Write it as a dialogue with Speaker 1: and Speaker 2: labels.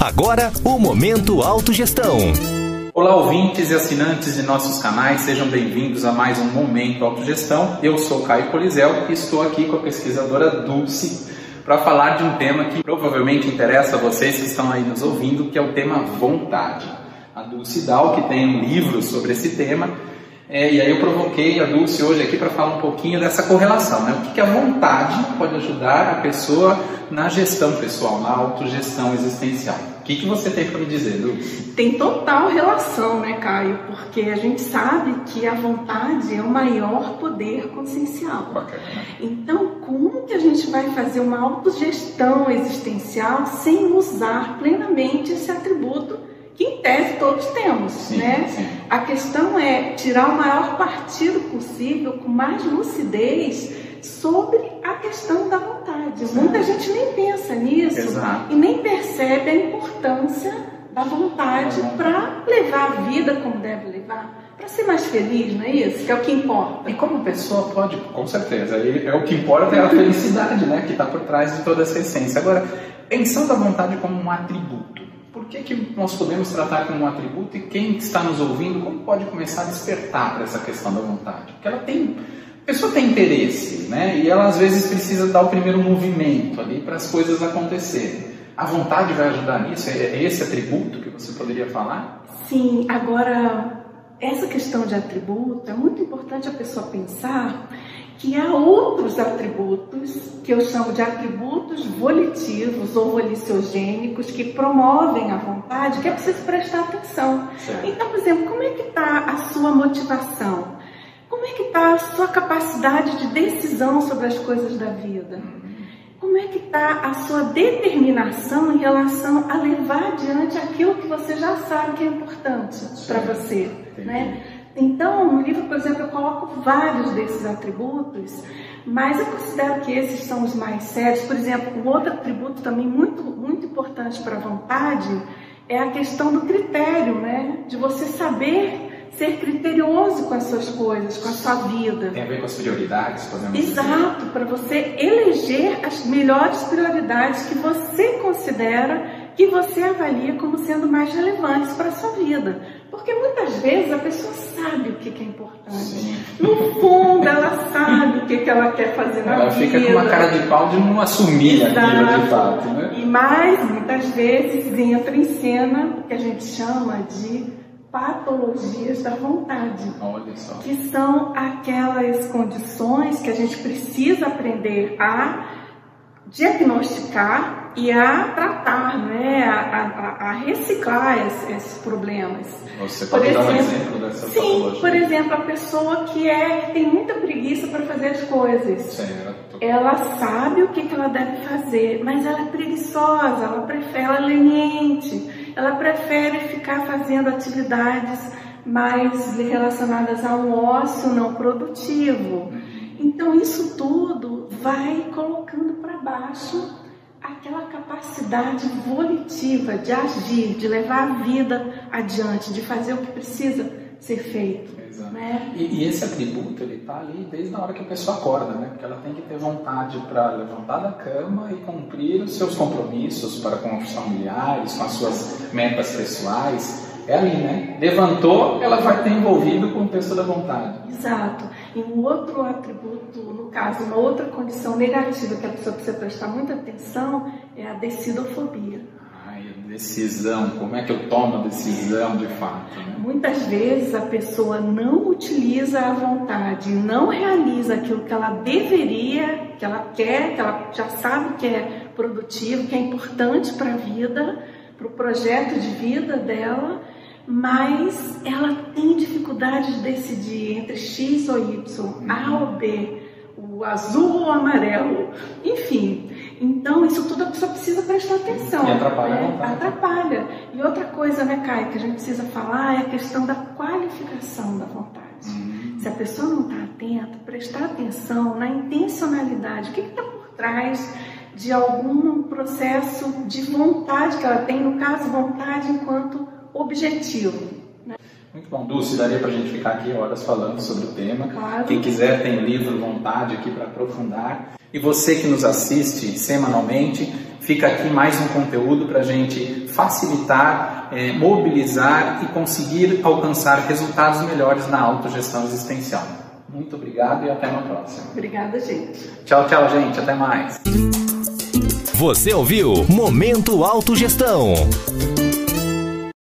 Speaker 1: Agora, o Momento Autogestão.
Speaker 2: Olá, ouvintes e assinantes de nossos canais, sejam bem-vindos a mais um Momento Autogestão. Eu sou Caio Polizel e estou aqui com a pesquisadora Dulce para falar de um tema que provavelmente interessa a vocês que estão aí nos ouvindo, que é o tema vontade. A Dulce Dal, que tem um livro sobre esse tema, é, e aí eu provoquei a Dulce hoje aqui para falar um pouquinho dessa correlação, né? O que, que a vontade pode ajudar a pessoa na gestão pessoal, na autogestão existencial. O que, que você tem para me dizer, Dulce?
Speaker 3: Tem total relação, né, Caio? Porque a gente sabe que a vontade é o maior poder consciencial.
Speaker 2: Bacana.
Speaker 3: Então, como que a gente vai fazer uma autogestão existencial sem usar plenamente esse atributo tese todos temos,
Speaker 2: Sim,
Speaker 3: né?
Speaker 2: sim.
Speaker 3: A questão é tirar o maior partido possível, com mais lucidez, sobre a questão da vontade. Muita gente nem pensa nisso
Speaker 2: Exato.
Speaker 3: e nem percebe a importância da vontade para levar a vida como deve levar, para ser mais feliz, não é isso? Que é o que importa.
Speaker 2: E como a pessoa pode, com certeza, é o que importa é a felicidade, né, que está por trás de toda essa essência. Agora, pensando a vontade como um atributo, por que, que nós podemos tratar como um atributo e quem está nos ouvindo, como pode começar a despertar para essa questão da vontade? Porque ela tem, a pessoa tem interesse, né, e ela às vezes precisa dar o primeiro movimento ali para as coisas acontecerem. A vontade vai ajudar nisso? É é esse atributo que você poderia falar?
Speaker 3: Sim, agora essa questão de atributo é muito importante a pessoa pensar que há outros atributos que eu chamo de atributos volitivos ou voliciogênicos que promovem a vontade que é preciso prestar atenção.
Speaker 2: Certo.
Speaker 3: Então, por exemplo, como é que está a sua motivação? Como é que está a sua capacidade de decisão sobre as coisas da vida? Como é que está a sua determinação em relação a levar adiante aquilo que você já sabe que é importante para você?
Speaker 2: Entendi.
Speaker 3: Né? Então, no livro, por exemplo, eu coloco vários desses atributos, mas eu considero que esses são os mais sérios. Por exemplo, um outro atributo também muito, muito importante para a vontade é a questão do critério, né? De você saber ser criterioso com as suas coisas, com a sua vida.
Speaker 2: Tem a ver com as prioridades, podemos dizer?
Speaker 3: Exato, para você eleger as melhores prioridades que você considera, que você avalia como sendo mais relevantes para a sua vida. Porque muitas vezes a pessoa sabe o que é importante.
Speaker 2: Sim.
Speaker 3: No fundo, ela sabe que, ela quer fazer na
Speaker 2: Ela
Speaker 3: vida.
Speaker 2: fica com uma cara de pau de não assumir aquilo de fato, né?
Speaker 3: E mais, muitas vezes, entra em cena o que a gente chama de patologias da vontade
Speaker 2: Olha só.
Speaker 3: que são aquelas condições que a gente precisa aprender a diagnosticar e a tratar, né? a, a- a reciclar esses, esses problemas.
Speaker 2: Você
Speaker 3: Por
Speaker 2: pode dar um
Speaker 3: exemplo,
Speaker 2: exemplo dessa
Speaker 3: Sim,
Speaker 2: patologia?
Speaker 3: por exemplo, a pessoa que é que tem muita preguiça as coisas.
Speaker 2: Certo.
Speaker 3: Ela sabe o que, que ela deve fazer, mas ela é preguiçosa, ela prefere, ela é leniente, ela prefere ficar fazendo atividades mais relacionadas a um ócio não produtivo. Então isso tudo vai colocando para baixo aquela capacidade volitiva de agir, de levar a vida adiante, de fazer o que precisa ser feito.
Speaker 2: Exato.
Speaker 3: Né?
Speaker 2: E, e esse atributo, ele tá ali desde a hora que a pessoa acorda, né? Porque ela tem que ter vontade para levantar da cama e cumprir os seus compromissos para com os familiares, com as suas metas pessoais. É ali, né? Levantou, ela vai ter envolvido com o texto da vontade.
Speaker 3: Exato. E um outro atributo, no caso, uma outra condição negativa que a pessoa precisa prestar muita atenção é a decidofobia.
Speaker 2: Decisão, como é que eu tomo a decisão de fato, né?
Speaker 3: Muitas vezes a pessoa não utiliza a vontade, não realiza aquilo que ela deveria, que ela quer, que ela já sabe que é produtivo, que é importante para a vida, para o projeto de vida dela, mas ela tem dificuldade de decidir entre X ou Y, A ou B, o azul ou o amarelo, enfim. Então, isso tudo a pessoa precisa prestar atenção.
Speaker 2: E atrapalha
Speaker 3: né? Atrapalha. E outra coisa, né, Caio, que a gente precisa falar é a questão da qualificação da vontade.
Speaker 2: Hum,
Speaker 3: Se a pessoa não está atenta, prestar atenção na intencionalidade, o que está por trás de algum processo de vontade que ela tem, no caso, vontade enquanto objetivo.
Speaker 2: Muito bom, Dulce, daria para a gente ficar aqui horas falando sobre o tema.
Speaker 3: Claro.
Speaker 2: Quem quiser tem o livro Vontade aqui para aprofundar. E você que nos assiste semanalmente, Fica aqui mais um conteúdo para a gente facilitar, é, mobilizar e conseguir alcançar resultados melhores na autogestão existencial. Muito obrigado e até uma próxima.
Speaker 3: Obrigada, gente.
Speaker 2: Tchau, tchau, gente. Até mais.
Speaker 1: Você ouviu Momento Autogestão.